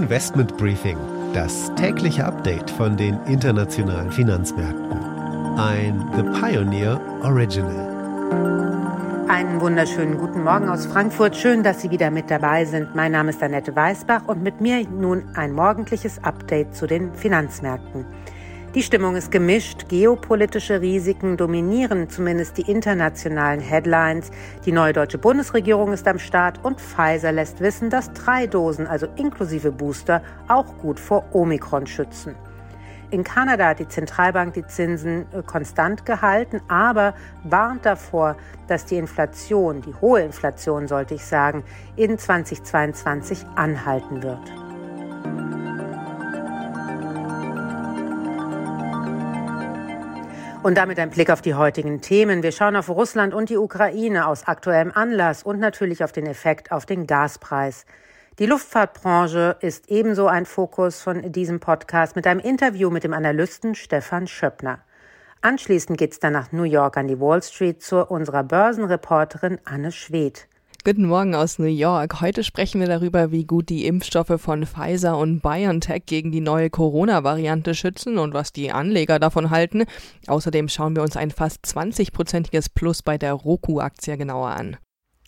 Investment Briefing, das tägliche Update von den internationalen Finanzmärkten. Ein The Pioneer Original. Einen wunderschönen guten Morgen aus Frankfurt. Schön, dass Sie wieder mit dabei sind. Mein Name ist Annette Weißbach und mit mir nun ein morgendliches Update zu den Finanzmärkten. Die Stimmung ist gemischt. Geopolitische Risiken dominieren zumindest die internationalen Headlines. Die neue deutsche Bundesregierung ist am Start und Pfizer lässt wissen, dass drei Dosen, also inklusive Booster, auch gut vor Omikron schützen. In Kanada hat die Zentralbank die Zinsen äh, konstant gehalten, aber warnt davor, dass die Inflation, die hohe Inflation sollte ich sagen, in 2022 anhalten wird. Und damit ein Blick auf die heutigen Themen. Wir schauen auf Russland und die Ukraine aus aktuellem Anlass und natürlich auf den Effekt auf den Gaspreis. Die Luftfahrtbranche ist ebenso ein Fokus von diesem Podcast mit einem Interview mit dem Analysten Stefan Schöppner. Anschließend geht es dann nach New York an die Wall Street zu unserer Börsenreporterin Anne Schwedt. Guten Morgen aus New York. Heute sprechen wir darüber, wie gut die Impfstoffe von Pfizer und BioNTech gegen die neue Corona-Variante schützen und was die Anleger davon halten. Außerdem schauen wir uns ein fast 20-prozentiges Plus bei der Roku-Aktie genauer an.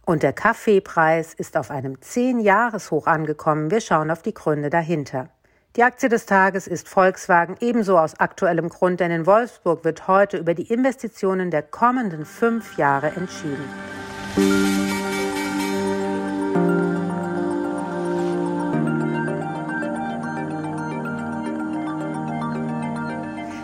Und der Kaffeepreis ist auf einem 10-Jahres-Hoch angekommen. Wir schauen auf die Gründe dahinter. Die Aktie des Tages ist Volkswagen ebenso aus aktuellem Grund, denn in Wolfsburg wird heute über die Investitionen der kommenden fünf Jahre entschieden.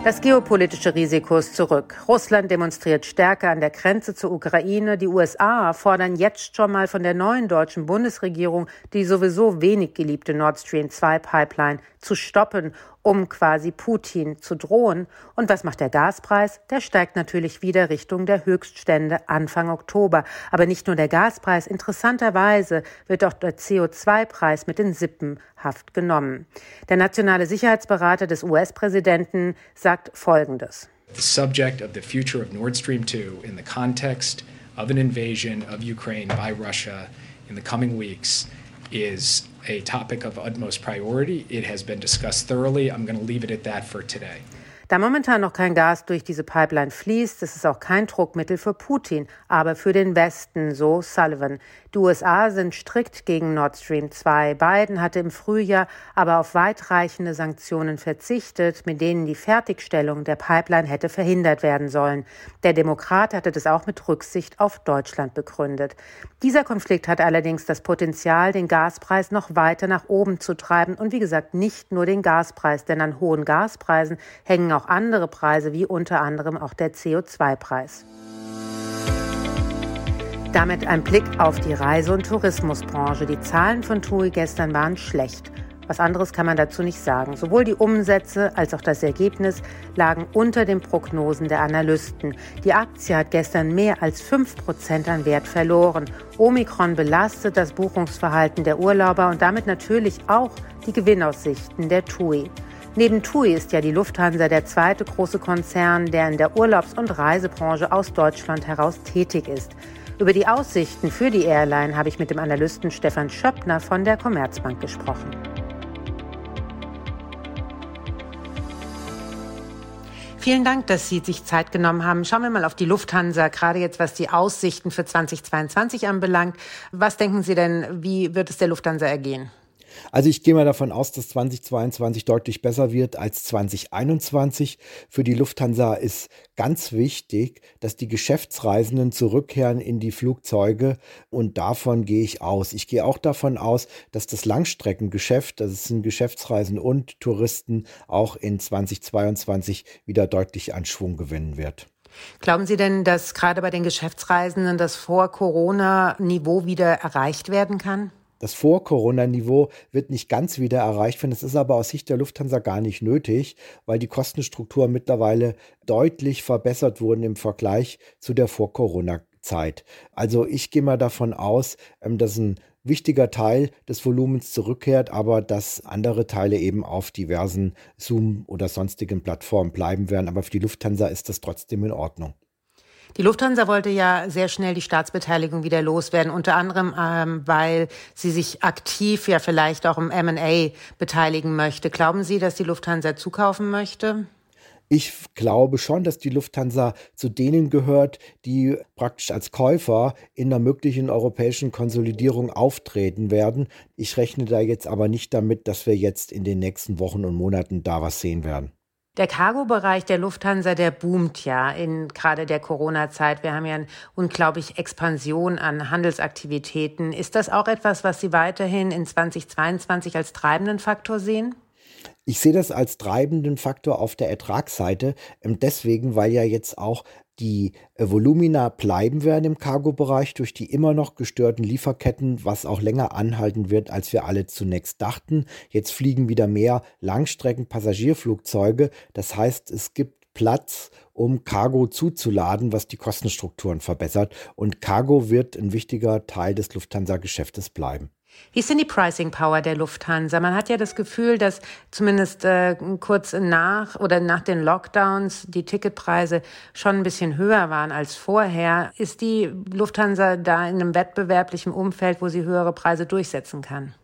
Das geopolitische Risiko ist zurück. Russland demonstriert Stärke an der Grenze zur Ukraine. Die USA fordern jetzt schon mal von der neuen deutschen Bundesregierung die sowieso wenig geliebte Nord Stream 2 Pipeline zu stoppen um quasi Putin zu drohen. Und was macht der Gaspreis? Der steigt natürlich wieder Richtung der Höchststände Anfang Oktober. Aber nicht nur der Gaspreis, interessanterweise wird auch der CO2-Preis mit in Sippenhaft genommen. Der nationale Sicherheitsberater des US-Präsidenten sagt Folgendes. The subject of the future of Nord Stream 2 in the context of an invasion of Ukraine by Russia in the coming weeks is a topic of utmost priority. It has been discussed thoroughly. I'm going to leave it at that for today. Da momentan noch kein Gas durch diese Pipeline fließt, ist es auch kein Druckmittel für Putin, aber für den Westen, so Sullivan. Die USA sind strikt gegen Nord Stream 2. Biden hatte im Frühjahr aber auf weitreichende Sanktionen verzichtet, mit denen die Fertigstellung der Pipeline hätte verhindert werden sollen. Der Demokrat hatte das auch mit Rücksicht auf Deutschland begründet. Dieser Konflikt hat allerdings das Potenzial, den Gaspreis noch weiter nach oben zu treiben und wie gesagt nicht nur den Gaspreis, denn an hohen Gaspreisen hängen auch andere Preise, wie unter anderem auch der CO2-Preis. Damit ein Blick auf die Reise- und Tourismusbranche. Die Zahlen von TUI gestern waren schlecht. Was anderes kann man dazu nicht sagen. Sowohl die Umsätze als auch das Ergebnis lagen unter den Prognosen der Analysten. Die Aktie hat gestern mehr als 5% an Wert verloren. Omikron belastet das Buchungsverhalten der Urlauber und damit natürlich auch die Gewinnaussichten der TUI. Neben TUI ist ja die Lufthansa der zweite große Konzern, der in der Urlaubs- und Reisebranche aus Deutschland heraus tätig ist. Über die Aussichten für die Airline habe ich mit dem Analysten Stefan Schöppner von der Commerzbank gesprochen. Vielen Dank, dass Sie sich Zeit genommen haben. Schauen wir mal auf die Lufthansa, gerade jetzt was die Aussichten für 2022 anbelangt. Was denken Sie denn, wie wird es der Lufthansa ergehen? Also ich gehe mal davon aus, dass 2022 deutlich besser wird als 2021. Für die Lufthansa ist ganz wichtig, dass die Geschäftsreisenden zurückkehren in die Flugzeuge und davon gehe ich aus. Ich gehe auch davon aus, dass das Langstreckengeschäft, das sind Geschäftsreisen und Touristen, auch in 2022 wieder deutlich an Schwung gewinnen wird. Glauben Sie denn, dass gerade bei den Geschäftsreisenden das Vor-Corona-Niveau wieder erreicht werden kann? Das Vor-Corona-Niveau wird nicht ganz wieder erreicht werden. Das ist aber aus Sicht der Lufthansa gar nicht nötig, weil die Kostenstrukturen mittlerweile deutlich verbessert wurden im Vergleich zu der Vor-Corona-Zeit. Also ich gehe mal davon aus, ähm, dass ein wichtiger Teil des Volumens zurückkehrt, aber dass andere Teile eben auf diversen Zoom oder sonstigen Plattformen bleiben werden. Aber für die Lufthansa ist das trotzdem in Ordnung. Die Lufthansa wollte ja sehr schnell die Staatsbeteiligung wieder loswerden, unter anderem, ähm, weil sie sich aktiv ja vielleicht auch im M&A beteiligen möchte. Glauben Sie, dass die Lufthansa zukaufen möchte? Ich glaube schon, dass die Lufthansa zu denen gehört, die praktisch als Käufer in einer möglichen europäischen Konsolidierung auftreten werden. Ich rechne da jetzt aber nicht damit, dass wir jetzt in den nächsten Wochen und Monaten da was sehen werden. Der Cargo-Bereich der Lufthansa, der boomt ja in gerade der Corona-Zeit. Wir haben ja eine unglaubliche Expansion an Handelsaktivitäten. Ist das auch etwas, was Sie weiterhin in 2022 als treibenden Faktor sehen? Ich sehe das als treibenden Faktor auf der Ertragsseite, ähm, deswegen, weil ja jetzt auch die äh, Volumina bleiben werden im Cargo-Bereich durch die immer noch gestörten Lieferketten, was auch länger anhalten wird, als wir alle zunächst dachten. Jetzt fliegen wieder mehr Langstrecken-Passagierflugzeuge. Das heißt, es gibt Platz, um Cargo zuzuladen, was die Kostenstrukturen verbessert. Und Cargo wird ein wichtiger Teil des Lufthansa-Geschäftes bleiben. Wie ist denn die Pricing Power der Lufthansa? Man hat ja das Gefühl, dass zumindest äh, kurz nach oder nach den Lockdowns die Ticketpreise schon ein bisschen höher waren als vorher. Ist die Lufthansa da in einem wettbewerblichen Umfeld, wo sie höhere Preise durchsetzen kann?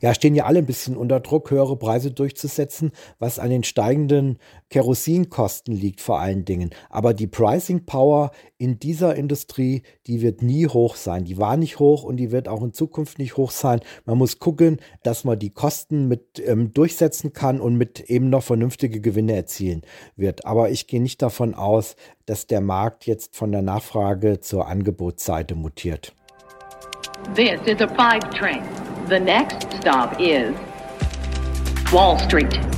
Ja, stehen ja alle ein bisschen unter Druck, höhere Preise durchzusetzen, was an den steigenden Kerosinkosten liegt vor allen Dingen. Aber die Pricing Power in dieser Industrie, die wird nie hoch sein. Die war nicht hoch und die wird auch in Zukunft nicht hoch sein. Man muss gucken, dass man die Kosten mit ähm, durchsetzen kann und mit eben noch vernünftige Gewinne erzielen wird. Aber ich gehe nicht davon aus, dass der Markt jetzt von der Nachfrage zur Angebotsseite mutiert. This is a five train. The next stop is Wall Street.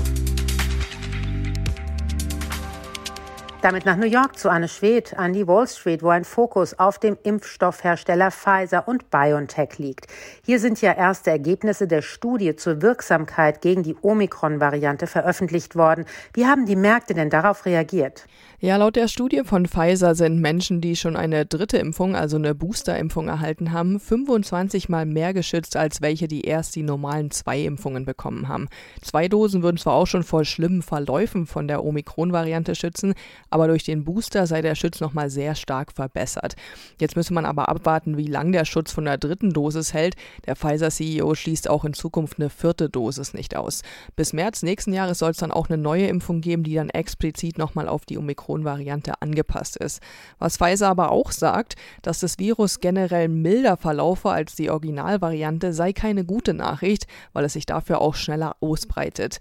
Damit nach New York zu Anne Schwedt an die Wall Street, wo ein Fokus auf dem Impfstoffhersteller Pfizer und BioNTech liegt. Hier sind ja erste Ergebnisse der Studie zur Wirksamkeit gegen die Omikron-Variante veröffentlicht worden. Wie haben die Märkte denn darauf reagiert? Ja, laut der Studie von Pfizer sind Menschen, die schon eine dritte Impfung, also eine Boosterimpfung erhalten haben, 25 mal mehr geschützt als welche, die erst die normalen zwei Impfungen bekommen haben. Zwei Dosen würden zwar auch schon vor schlimmen Verläufen von der Omikron-Variante schützen, aber durch den Booster sei der Schutz nochmal sehr stark verbessert. Jetzt müsse man aber abwarten, wie lang der Schutz von der dritten Dosis hält. Der Pfizer-CEO schließt auch in Zukunft eine vierte Dosis nicht aus. Bis März nächsten Jahres soll es dann auch eine neue Impfung geben, die dann explizit nochmal auf die Omikron-Variante angepasst ist. Was Pfizer aber auch sagt, dass das Virus generell milder verlaufe als die Originalvariante, sei keine gute Nachricht, weil es sich dafür auch schneller ausbreitet.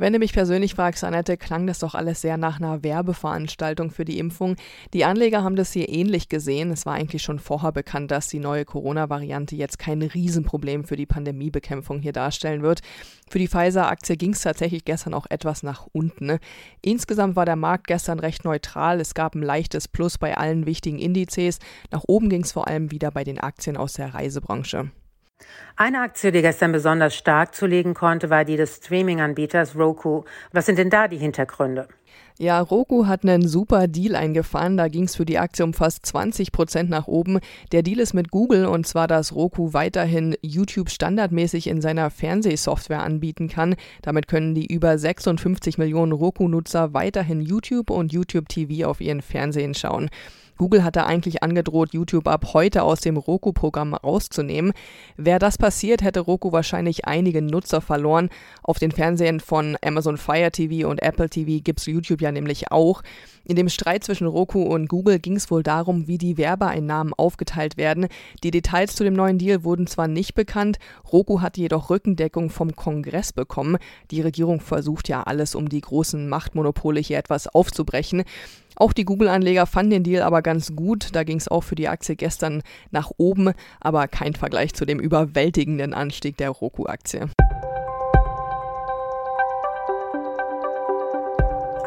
Wenn du mich persönlich fragst, Annette, klang das doch alles sehr nach einer Werbeveranstaltung für die Impfung. Die Anleger haben das hier ähnlich gesehen. Es war eigentlich schon vorher bekannt, dass die neue Corona-Variante jetzt kein Riesenproblem für die Pandemiebekämpfung hier darstellen wird. Für die Pfizer-Aktie ging es tatsächlich gestern auch etwas nach unten. Insgesamt war der Markt gestern recht neutral. Es gab ein leichtes Plus bei allen wichtigen Indizes. Nach oben ging es vor allem wieder bei den Aktien aus der Reisebranche. Eine Aktie, die gestern besonders stark zulegen konnte, war die des Streaming-Anbieters Roku. Was sind denn da die Hintergründe? Ja, Roku hat einen super Deal eingefahren. Da ging es für die Aktie um fast 20 Prozent nach oben. Der Deal ist mit Google und zwar, dass Roku weiterhin YouTube standardmäßig in seiner Fernsehsoftware anbieten kann. Damit können die über 56 Millionen Roku-Nutzer weiterhin YouTube und YouTube TV auf ihren Fernsehen schauen. Google hatte eigentlich angedroht, YouTube ab heute aus dem Roku-Programm rauszunehmen. Wäre das passiert, hätte Roku wahrscheinlich einige Nutzer verloren. Auf den Fernsehern von Amazon Fire TV und Apple TV gibt es YouTube ja nämlich auch. In dem Streit zwischen Roku und Google ging es wohl darum, wie die Werbeeinnahmen aufgeteilt werden. Die Details zu dem neuen Deal wurden zwar nicht bekannt, Roku hat jedoch Rückendeckung vom Kongress bekommen. Die Regierung versucht ja alles, um die großen Machtmonopole hier etwas aufzubrechen. Auch die Google-Anleger fanden den Deal aber ganz gut. Da ging es auch für die Aktie gestern nach oben, aber kein Vergleich zu dem überwältigenden Anstieg der Roku-Aktie.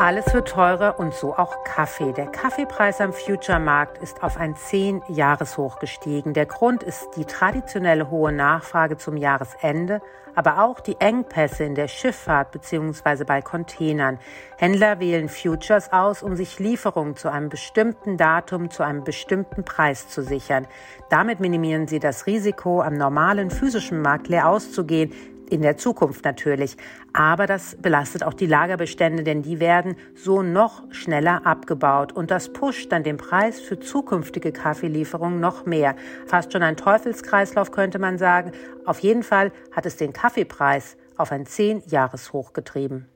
Alles wird teurer und so auch Kaffee. Der Kaffeepreis am Future-Markt ist auf ein 10-Jahres-Hoch gestiegen. Der Grund ist die traditionelle hohe Nachfrage zum Jahresende, aber auch die Engpässe in der Schifffahrt bzw. bei Containern. Händler wählen Futures aus, um sich Lieferungen zu einem bestimmten Datum zu einem bestimmten Preis zu sichern. Damit minimieren sie das Risiko, am normalen physischen Markt leer auszugehen, in der Zukunft natürlich. Aber das belastet auch die Lagerbestände, denn die werden so noch schneller abgebaut. Und das pusht dann den Preis für zukünftige Kaffeelieferungen noch mehr. Fast schon ein Teufelskreislauf könnte man sagen. Auf jeden Fall hat es den Kaffeepreis auf ein 10-Jahres-Hoch getrieben.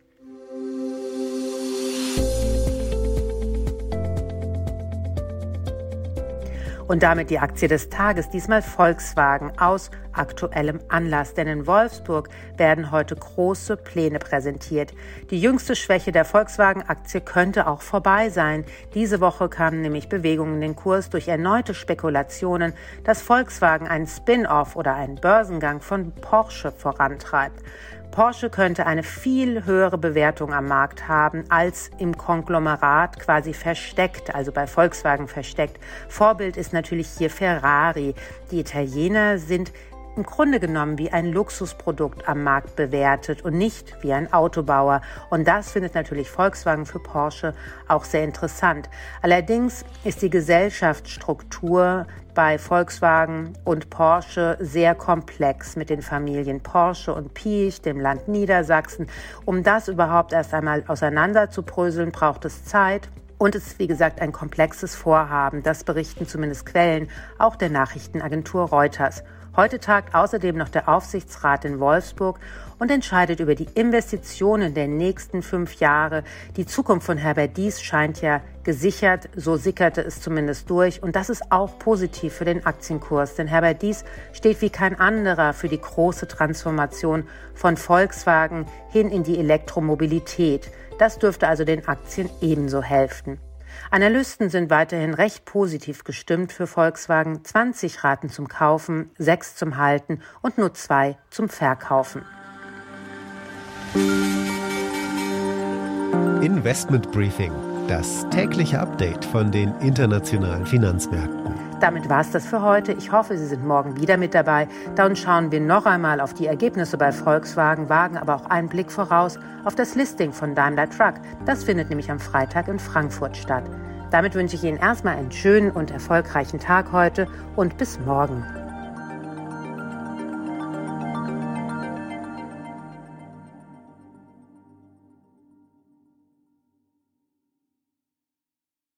Und damit die Aktie des Tages, diesmal Volkswagen aus aktuellem Anlass. Denn in Wolfsburg werden heute große Pläne präsentiert. Die jüngste Schwäche der Volkswagen-Aktie könnte auch vorbei sein. Diese Woche kamen nämlich Bewegungen in den Kurs durch erneute Spekulationen, dass Volkswagen einen Spin-off oder einen Börsengang von Porsche vorantreibt. Porsche könnte eine viel höhere Bewertung am Markt haben als im Konglomerat quasi versteckt, also bei Volkswagen versteckt. Vorbild ist natürlich hier Ferrari. Die Italiener sind im Grunde genommen wie ein Luxusprodukt am Markt bewertet und nicht wie ein Autobauer. Und das findet natürlich Volkswagen für Porsche auch sehr interessant. Allerdings ist die Gesellschaftsstruktur bei Volkswagen und Porsche sehr komplex mit den Familien Porsche und Piech, dem Land Niedersachsen. Um das überhaupt erst einmal auseinanderzubröseln, braucht es Zeit. Und es ist, wie gesagt, ein komplexes Vorhaben. Das berichten zumindest Quellen, auch der Nachrichtenagentur Reuters. Heute tagt außerdem noch der Aufsichtsrat in Wolfsburg und entscheidet über die Investitionen der nächsten fünf Jahre. Die Zukunft von Herbert Dies scheint ja gesichert, so sickerte es zumindest durch. Und das ist auch positiv für den Aktienkurs, denn Herbert Dies steht wie kein anderer für die große Transformation von Volkswagen hin in die Elektromobilität. Das dürfte also den Aktien ebenso helfen. Analysten sind weiterhin recht positiv gestimmt für Volkswagen. 20 raten zum Kaufen, 6 zum Halten und nur 2 zum Verkaufen. Investment Briefing, das tägliche Update von den internationalen Finanzmärkten. Damit war es das für heute. Ich hoffe, Sie sind morgen wieder mit dabei. Dann schauen wir noch einmal auf die Ergebnisse bei Volkswagen, wagen aber auch einen Blick voraus auf das Listing von Daimler Truck. Das findet nämlich am Freitag in Frankfurt statt. Damit wünsche ich Ihnen erstmal einen schönen und erfolgreichen Tag heute und bis morgen.